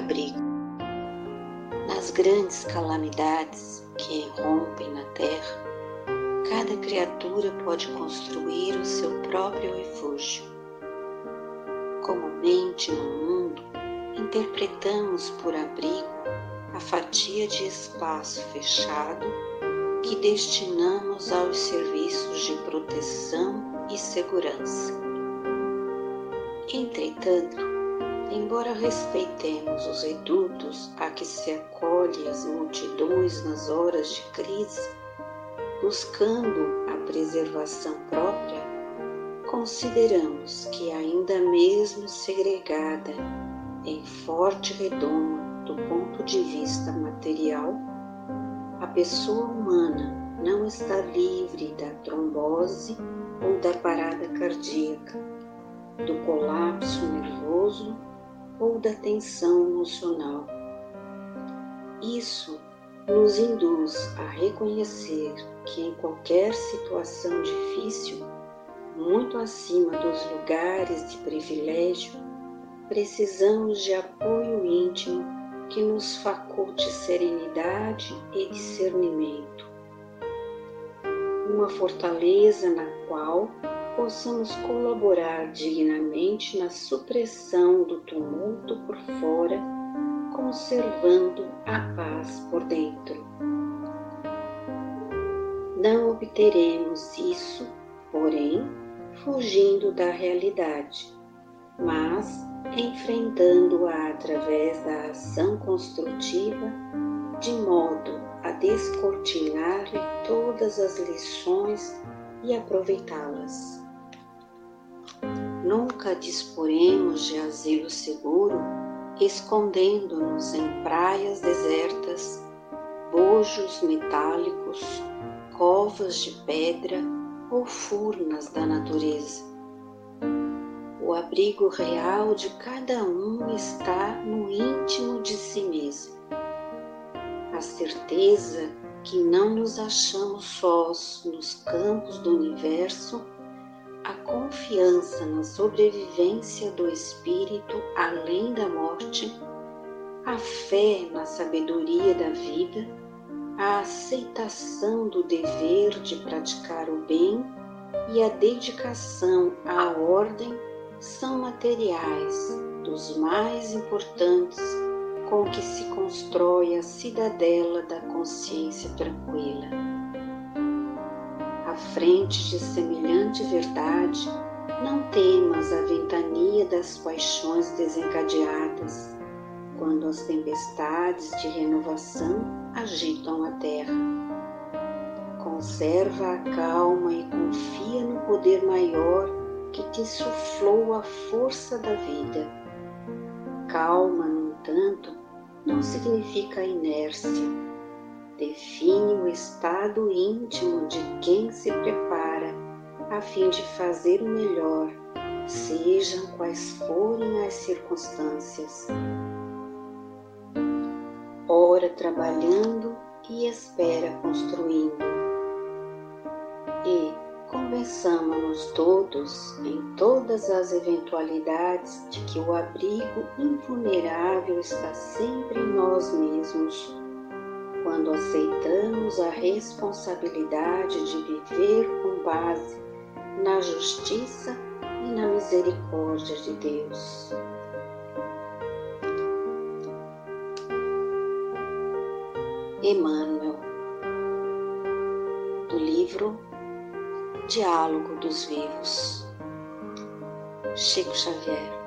abrigo. Nas grandes calamidades que irrompem na terra, cada criatura pode construir o seu próprio refúgio. Comumente no mundo, interpretamos por abrigo a fatia de espaço fechado que destinamos aos serviços de proteção e segurança. Entretanto, embora respeitemos os redutos a que se acolhem as multidões nas horas de crise, buscando a preservação própria, consideramos que, ainda mesmo segregada em forte redoma do ponto de vista material, a pessoa humana não está livre da trombose ou da parada cardíaca, do colapso nervoso ou da tensão emocional. Isso nos induz a reconhecer que em qualquer situação difícil, muito acima dos lugares de privilégio, precisamos de apoio íntimo que nos faculte serenidade e discernimento. Uma fortaleza na qual possamos colaborar dignamente na supressão do tumulto por fora, conservando a paz por dentro. Não obteremos isso, porém, fugindo da realidade, mas enfrentando-a através da ação construtiva, de modo a descortinar-lhe todas as lições e aproveitá-las. Nunca disporemos de asilo seguro, escondendo-nos em praias desertas, bojos metálicos, covas de pedra ou furnas da natureza. O abrigo real de cada um está no íntimo de si mesmo. A certeza que não nos achamos sós nos campos do universo, a confiança na sobrevivência do espírito além da morte, a fé na sabedoria da vida a aceitação do dever de praticar o bem e a dedicação à ordem são materiais dos mais importantes com que se constrói a cidadela da consciência tranquila. Frente de semelhante verdade, não temas a ventania das paixões desencadeadas, quando as tempestades de renovação agitam a terra. Conserva a calma e confia no poder maior que te suflou a força da vida. Calma, no entanto, não significa inércia. Define estado íntimo de quem se prepara a fim de fazer o melhor, sejam quais forem as circunstâncias ora trabalhando e espera construindo. E convençamos-nos todos, em todas as eventualidades, de que o abrigo invulnerável está sempre em nós mesmos, quando aceitamos a responsabilidade de viver com base na justiça e na misericórdia de Deus. Emmanuel, do livro Diálogo dos Vivos, Chico Xavier.